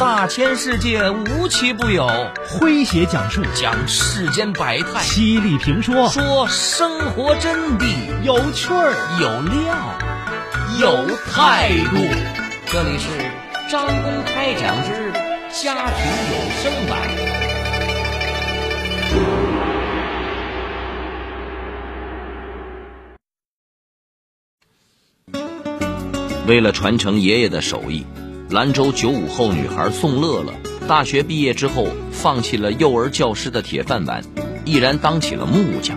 大千世界无奇不有，诙谐讲述。讲世间百态，犀利评说。说生活真谛，有趣儿。有料。有态度。这里是张公开讲之家庭有声版。为了传承爷爷的手艺，兰州九五后女孩宋乐乐大学毕业之后，放弃了幼儿教师的铁饭碗，毅然当起了木匠。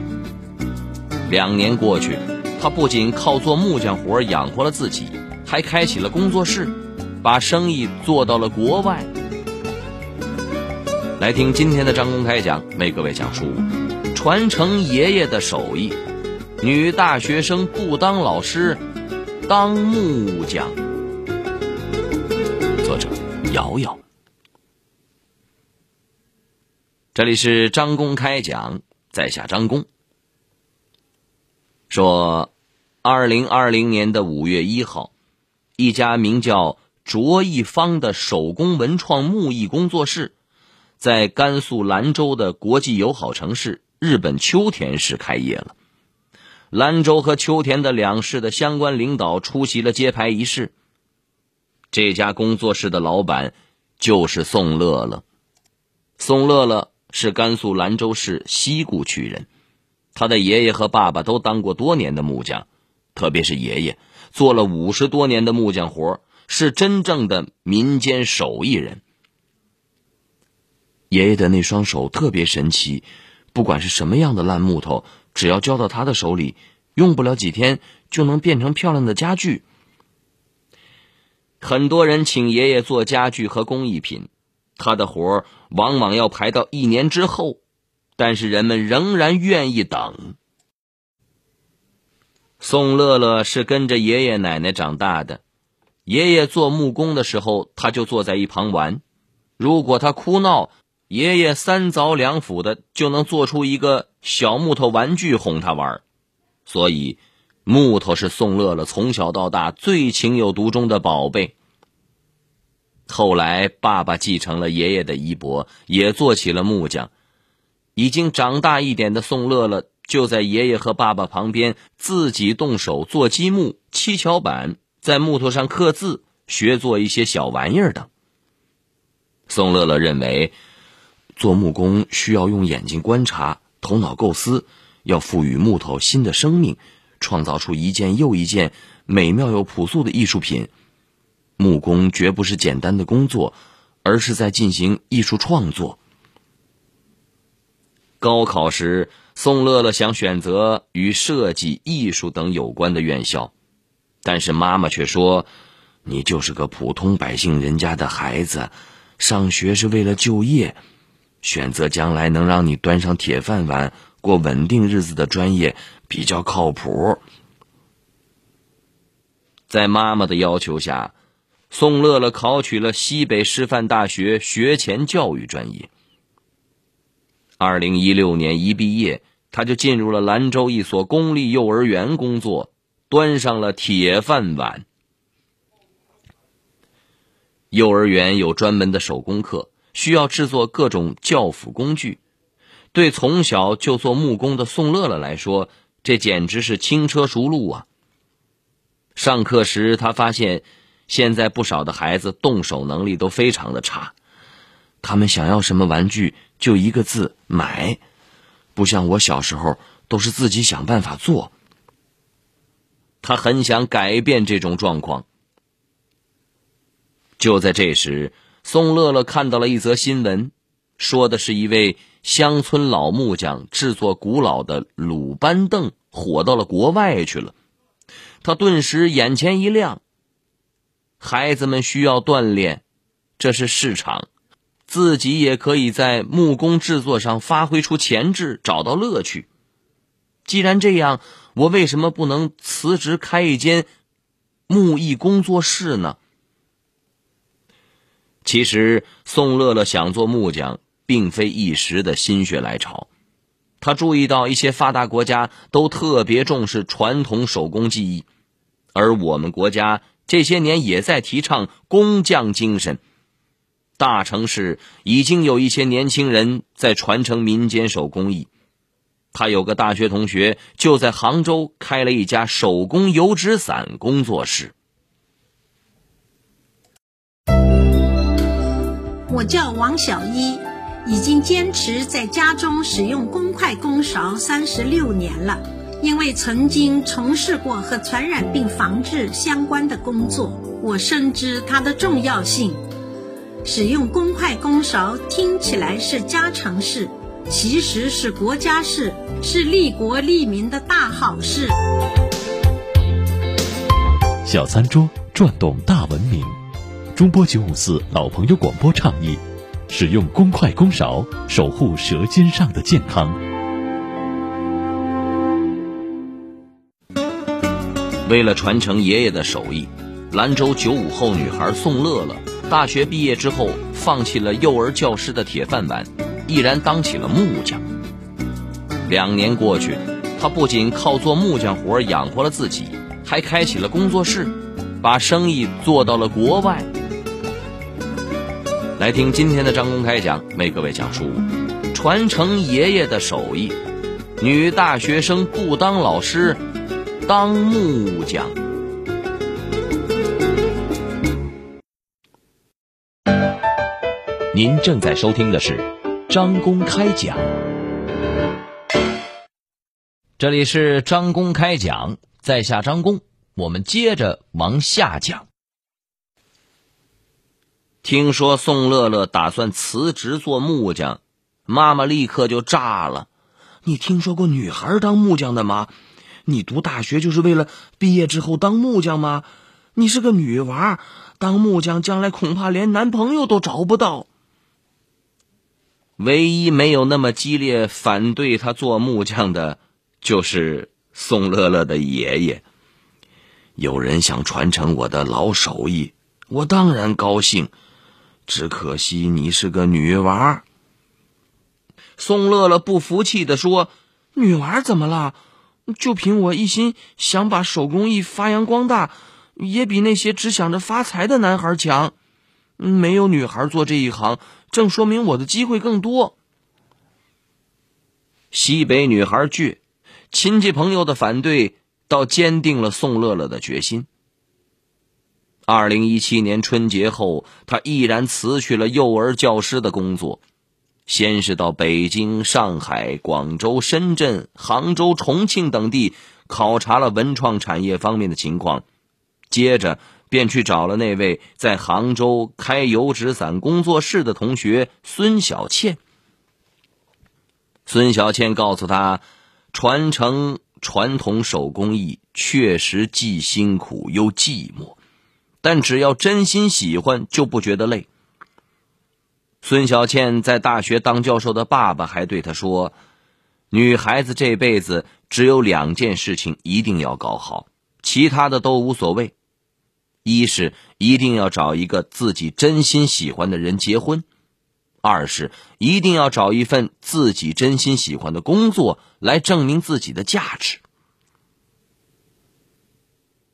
两年过去，她不仅靠做木匠活养活了自己，还开启了工作室，把生意做到了国外。来听今天的张公开讲，为各位讲述传承爷爷的手艺，女大学生不当老师。当木匠，瑶瑶。这里是张公开讲，在下张公。说，二零二零年的五月一号，一家名叫卓一方的手工文创木艺工作室，在甘肃兰州的国际友好城市日本秋田市开业了。兰州和秋田的两市的相关领导出席了揭牌仪式。这家工作室的老板就是宋乐乐。宋乐乐是甘肃兰州市西固区人，他的爷爷和爸爸都当过多年的木匠，特别是爷爷做了五十多年的木匠活，是真正的民间手艺人。爷爷的那双手特别神奇，不管是什么样的烂木头。只要交到他的手里，用不了几天就能变成漂亮的家具。很多人请爷爷做家具和工艺品，他的活往往要排到一年之后，但是人们仍然愿意等。宋乐乐是跟着爷爷奶奶长大的，爷爷做木工的时候，他就坐在一旁玩。如果他哭闹，爷爷三凿两斧的就能做出一个小木头玩具哄他玩，所以木头是宋乐乐从小到大最情有独钟的宝贝。后来爸爸继承了爷爷的衣钵，也做起了木匠。已经长大一点的宋乐乐就在爷爷和爸爸旁边自己动手做积木、七巧板，在木头上刻字，学做一些小玩意儿等。宋乐乐认为。做木工需要用眼睛观察，头脑构思，要赋予木头新的生命，创造出一件又一件美妙又朴素的艺术品。木工绝不是简单的工作，而是在进行艺术创作。高考时，宋乐乐想选择与设计、艺术等有关的院校，但是妈妈却说：“你就是个普通百姓人家的孩子，上学是为了就业。”选择将来能让你端上铁饭碗、过稳定日子的专业比较靠谱。在妈妈的要求下，宋乐乐考取了西北师范大学学前教育专业。二零一六年一毕业，他就进入了兰州一所公立幼儿园工作，端上了铁饭碗。幼儿园有专门的手工课。需要制作各种教辅工具，对从小就做木工的宋乐乐来说，这简直是轻车熟路啊。上课时，他发现现在不少的孩子动手能力都非常的差，他们想要什么玩具就一个字买，不像我小时候都是自己想办法做。他很想改变这种状况。就在这时。宋乐乐看到了一则新闻，说的是一位乡村老木匠制作古老的鲁班凳，火到了国外去了。他顿时眼前一亮。孩子们需要锻炼，这是市场，自己也可以在木工制作上发挥出潜质，找到乐趣。既然这样，我为什么不能辞职开一间木艺工作室呢？其实，宋乐乐想做木匠，并非一时的心血来潮。他注意到一些发达国家都特别重视传统手工技艺，而我们国家这些年也在提倡工匠精神。大城市已经有一些年轻人在传承民间手工艺。他有个大学同学就在杭州开了一家手工油纸伞工作室。我叫王小一，已经坚持在家中使用公筷公勺三十六年了。因为曾经从事过和传染病防治相关的工作，我深知它的重要性。使用公筷公勺听起来是家常事，其实是国家事，是利国利民的大好事。小餐桌转动大文明。中波九五四老朋友广播倡议：使用公筷公勺，守护舌尖上的健康。为了传承爷爷的手艺，兰州九五后女孩宋乐乐大学毕业之后，放弃了幼儿教师的铁饭碗，毅然当起了木匠。两年过去，她不仅靠做木匠活养活了自己，还开起了工作室，把生意做到了国外。来听今天的张公开讲，为各位讲述传承爷爷的手艺。女大学生不当老师，当木匠。您正在收听的是张公开讲，这里是张公开讲，在下张公，我们接着往下讲。听说宋乐乐打算辞职做木匠，妈妈立刻就炸了。你听说过女孩当木匠的吗？你读大学就是为了毕业之后当木匠吗？你是个女娃，当木匠将来恐怕连男朋友都找不到。唯一没有那么激烈反对他做木匠的，就是宋乐乐的爷爷。有人想传承我的老手艺，我当然高兴。只可惜你是个女娃。宋乐乐不服气的说：“女娃怎么了？就凭我一心想把手工艺发扬光大，也比那些只想着发财的男孩强。没有女孩做这一行，正说明我的机会更多。”西北女孩倔，亲戚朋友的反对倒坚定了宋乐乐的决心。二零一七年春节后，他毅然辞去了幼儿教师的工作，先是到北京、上海、广州、深圳、杭州、重庆等地考察了文创产业方面的情况，接着便去找了那位在杭州开油纸伞工作室的同学孙小倩。孙小倩告诉他，传承传统手工艺确实既辛苦又寂寞。但只要真心喜欢，就不觉得累。孙小倩在大学当教授的爸爸还对她说：“女孩子这辈子只有两件事情一定要搞好，其他的都无所谓。一是一定要找一个自己真心喜欢的人结婚；二是一定要找一份自己真心喜欢的工作来证明自己的价值。”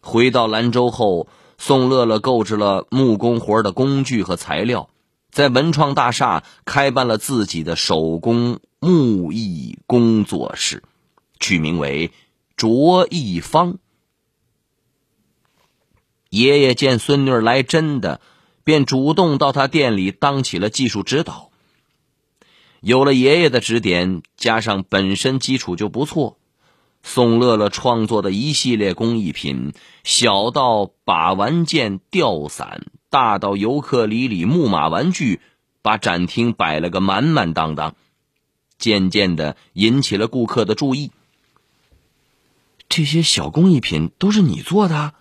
回到兰州后。宋乐乐购置了木工活的工具和材料，在文创大厦开办了自己的手工木艺工作室，取名为“卓艺坊”。爷爷见孙女来真的，便主动到他店里当起了技术指导。有了爷爷的指点，加上本身基础就不错。宋乐乐创作的一系列工艺品，小到把玩件、吊伞，大到尤克里里、木马玩具，把展厅摆了个满满当当，渐渐的引起了顾客的注意。这些小工艺品都是你做的？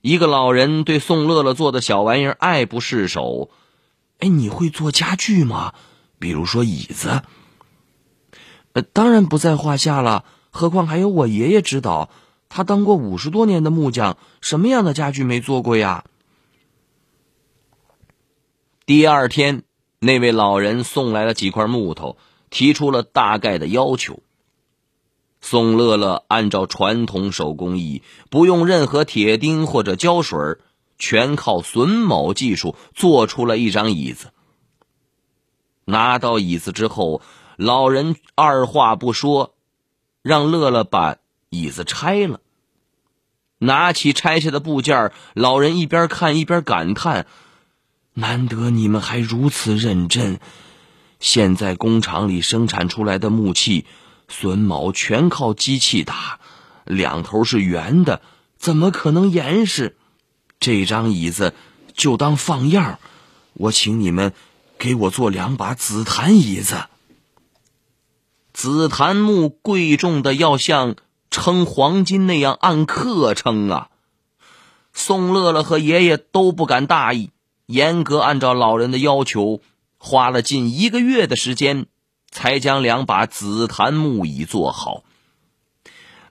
一个老人对宋乐乐做的小玩意儿爱不释手。哎，你会做家具吗？比如说椅子？呃，当然不在话下了。何况还有我爷爷指导，他当过五十多年的木匠，什么样的家具没做过呀？第二天，那位老人送来了几块木头，提出了大概的要求。宋乐乐按照传统手工艺，不用任何铁钉或者胶水，全靠榫卯技术做出了一张椅子。拿到椅子之后，老人二话不说，让乐乐把椅子拆了。拿起拆下的部件，老人一边看一边感叹：“难得你们还如此认真。现在工厂里生产出来的木器，榫卯全靠机器打，两头是圆的，怎么可能严实？这张椅子就当放样，我请你们。”给我做两把紫檀椅子。紫檀木贵重的要像称黄金那样按克称啊！宋乐乐和爷爷都不敢大意，严格按照老人的要求，花了近一个月的时间，才将两把紫檀木椅做好。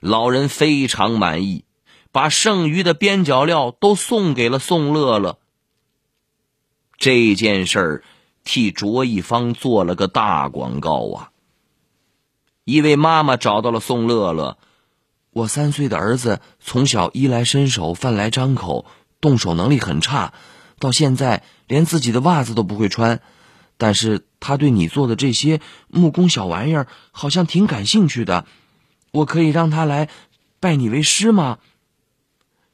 老人非常满意，把剩余的边角料都送给了宋乐乐。这件事儿。替卓一方做了个大广告啊！一位妈妈找到了宋乐乐，我三岁的儿子从小衣来伸手、饭来张口，动手能力很差，到现在连自己的袜子都不会穿。但是他对你做的这些木工小玩意儿好像挺感兴趣的，我可以让他来拜你为师吗？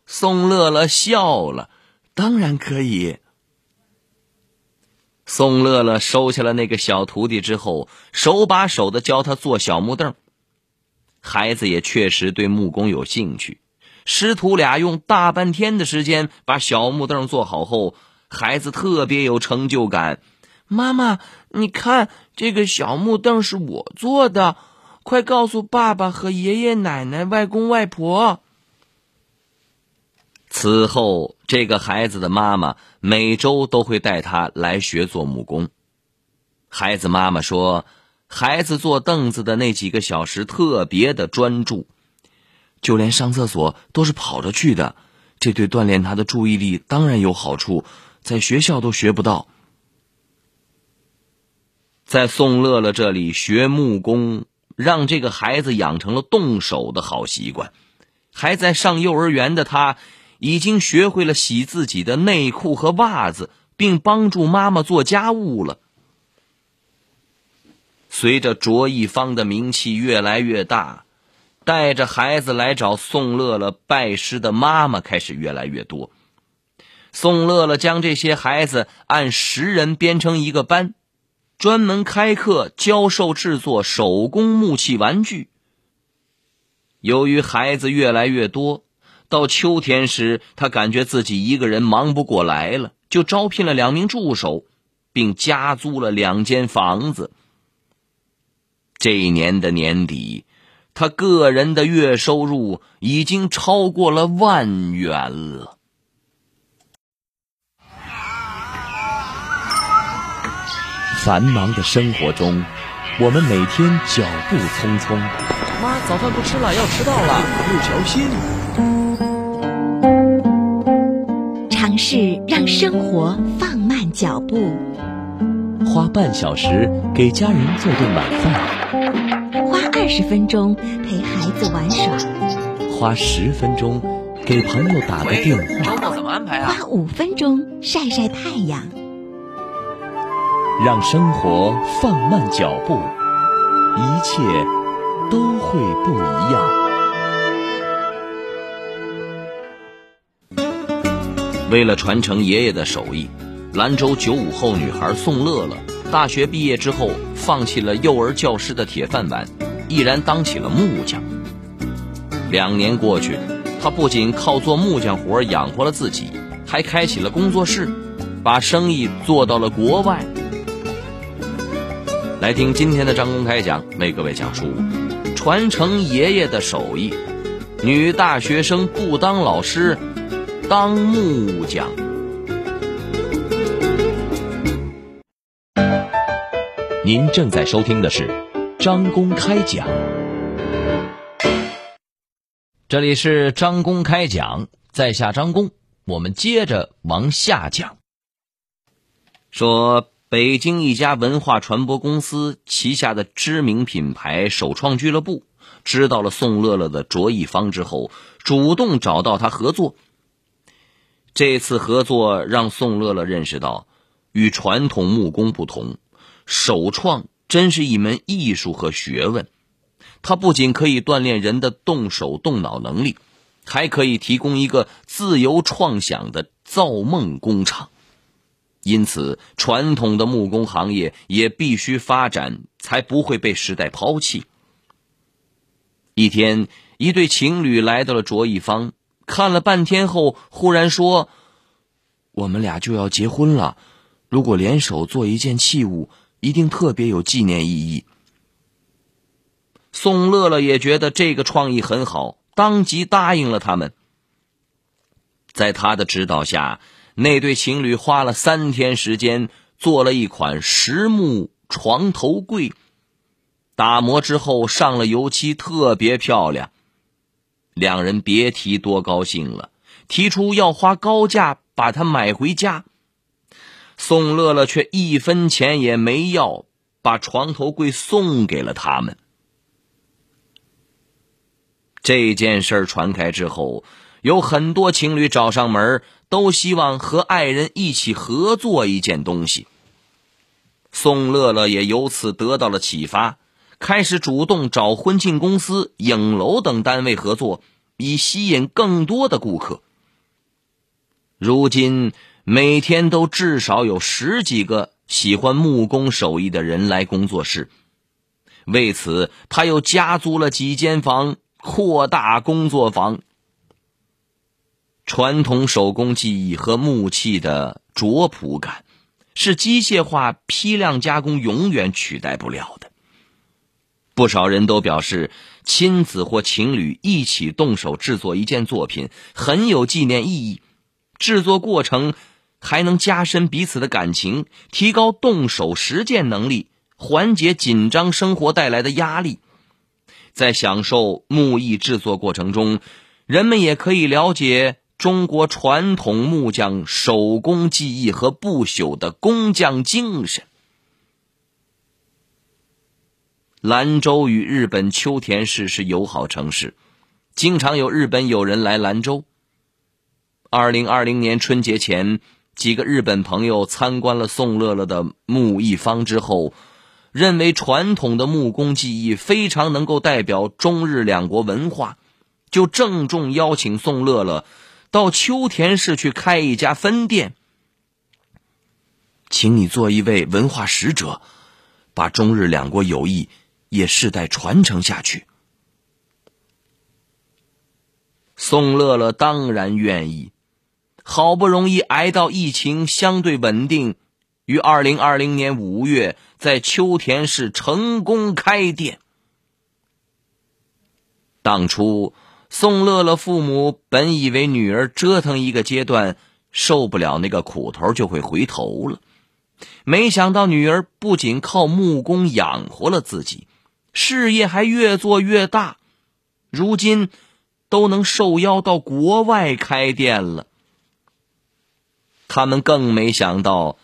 宋乐乐笑了，当然可以。宋乐乐收下了那个小徒弟之后，手把手的教他做小木凳。孩子也确实对木工有兴趣，师徒俩用大半天的时间把小木凳做好后，孩子特别有成就感。妈妈，你看这个小木凳是我做的，快告诉爸爸和爷爷奶奶、外公外婆。此后，这个孩子的妈妈每周都会带他来学做木工。孩子妈妈说，孩子坐凳子的那几个小时特别的专注，就连上厕所都是跑着去的。这对锻炼他的注意力当然有好处，在学校都学不到。在宋乐乐这里学木工，让这个孩子养成了动手的好习惯。还在上幼儿园的他。已经学会了洗自己的内裤和袜子，并帮助妈妈做家务了。随着卓一方的名气越来越大，带着孩子来找宋乐乐拜师的妈妈开始越来越多。宋乐乐将这些孩子按十人编成一个班，专门开课教授制作手工木器玩具。由于孩子越来越多。到秋天时，他感觉自己一个人忙不过来了，就招聘了两名助手，并加租了两间房子。这一年的年底，他个人的月收入已经超过了万元了。繁忙的生活中，我们每天脚步匆匆。妈，早饭不吃了，要迟到了，不小心。尝试让生活放慢脚步，花半小时给家人做顿晚饭，花二十分钟陪孩子玩耍，花十分钟给朋友打个电话。周末怎么安排啊？花五分钟晒晒太阳，让生活放慢脚步，一切都会不一样。为了传承爷爷的手艺，兰州九五后女孩宋乐乐大学毕业之后，放弃了幼儿教师的铁饭碗，毅然当起了木匠。两年过去，她不仅靠做木匠活养活了自己，还开启了工作室，把生意做到了国外。来听今天的张公开讲，为各位讲述传承爷爷的手艺，女大学生不当老师。当木匠。您正在收听的是张公开讲，这里是张公开讲，在下张公，我们接着往下讲。说北京一家文化传播公司旗下的知名品牌首创俱乐部，知道了宋乐乐的卓一方之后，主动找到他合作。这次合作让宋乐乐认识到，与传统木工不同，首创真是一门艺术和学问。它不仅可以锻炼人的动手动脑能力，还可以提供一个自由创想的造梦工厂。因此，传统的木工行业也必须发展，才不会被时代抛弃。一天，一对情侣来到了卓一方。看了半天后，忽然说：“我们俩就要结婚了，如果联手做一件器物，一定特别有纪念意义。”宋乐乐也觉得这个创意很好，当即答应了他们。在他的指导下，那对情侣花了三天时间做了一款实木床头柜，打磨之后上了油漆，特别漂亮。两人别提多高兴了，提出要花高价把它买回家。宋乐乐却一分钱也没要，把床头柜送给了他们。这件事传开之后，有很多情侣找上门，都希望和爱人一起合作一件东西。宋乐乐也由此得到了启发。开始主动找婚庆公司、影楼等单位合作，以吸引更多的顾客。如今每天都至少有十几个喜欢木工手艺的人来工作室。为此，他又加租了几间房，扩大工作房。传统手工技艺和木器的拙朴感，是机械化批量加工永远取代不了的。不少人都表示，亲子或情侣一起动手制作一件作品很有纪念意义。制作过程还能加深彼此的感情，提高动手实践能力，缓解紧张生活带来的压力。在享受木艺制作过程中，人们也可以了解中国传统木匠手工技艺和不朽的工匠精神。兰州与日本秋田市是友好城市，经常有日本友人来兰州。二零二零年春节前，几个日本朋友参观了宋乐乐的木艺坊之后，认为传统的木工技艺非常能够代表中日两国文化，就郑重邀请宋乐乐到秋田市去开一家分店，请你做一位文化使者，把中日两国友谊。也世代传承下去。宋乐乐当然愿意，好不容易挨到疫情相对稳定，于二零二零年五月在秋田市成功开店。当初宋乐乐父母本以为女儿折腾一个阶段受不了那个苦头就会回头了，没想到女儿不仅靠木工养活了自己。事业还越做越大，如今都能受邀到国外开店了。他们更没想到，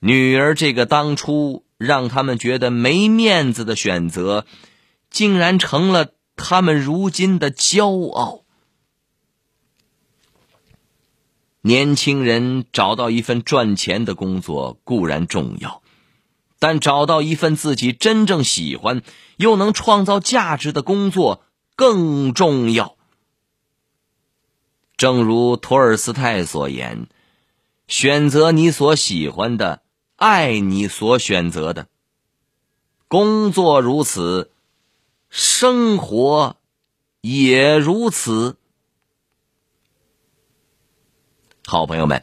女儿这个当初让他们觉得没面子的选择，竟然成了他们如今的骄傲。年轻人找到一份赚钱的工作固然重要。但找到一份自己真正喜欢又能创造价值的工作更重要。正如托尔斯泰所言：“选择你所喜欢的，爱你所选择的。”工作如此，生活也如此。好朋友们，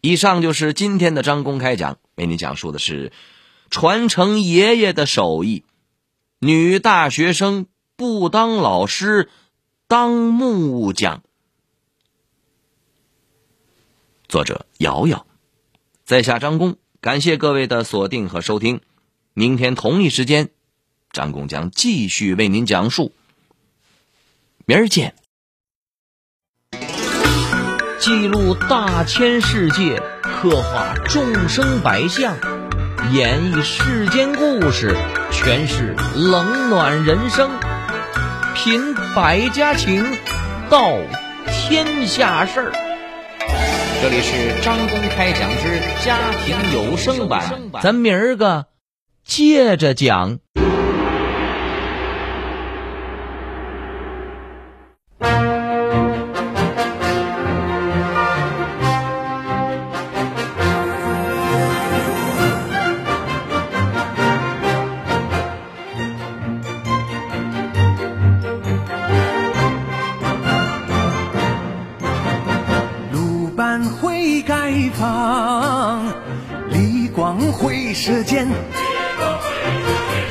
以上就是今天的张公开讲，为您讲述的是。传承爷爷的手艺，女大学生不当老师，当木匠。作者：瑶瑶，在下张工，感谢各位的锁定和收听。明天同一时间，张工将继续为您讲述。明儿见。记录大千世界，刻画众生百相。演绎世间故事，诠释冷暖人生，品百家情，道天下事儿。这里是张公开讲之家庭有声版，咱明儿个接着讲。会射箭。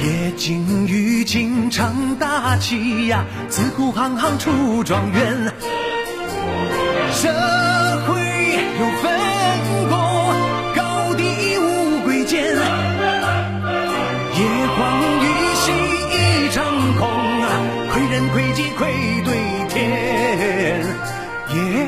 夜景雨景常大旗呀，自古行行出状元。社会有分工，高低无贵贱。夜荒雨兮一场空啊，窥人窥己窥对天。夜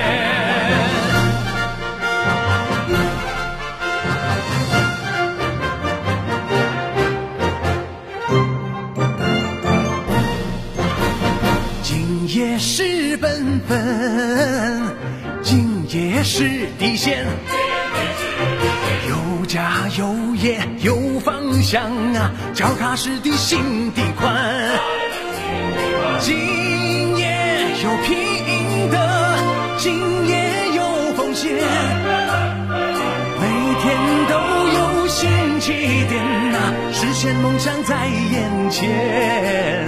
奔奔，今夜是底线。有家有业有方向啊，脚踏实地心地宽。今夜有拼的，今夜有奉献，每天都有新起点呐、实现梦想在眼前。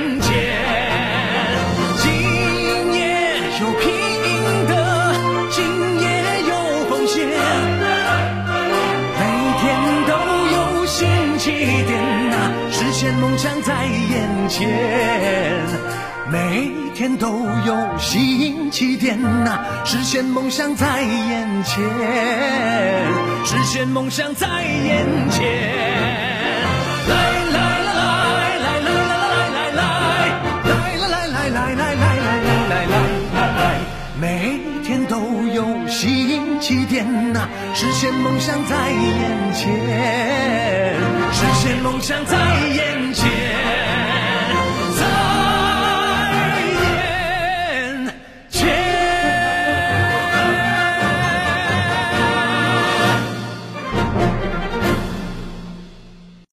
想在眼前。每天都有新起点呐、实现梦想在眼前，实现梦想在眼前。实现梦想在眼前，实现梦想在眼前。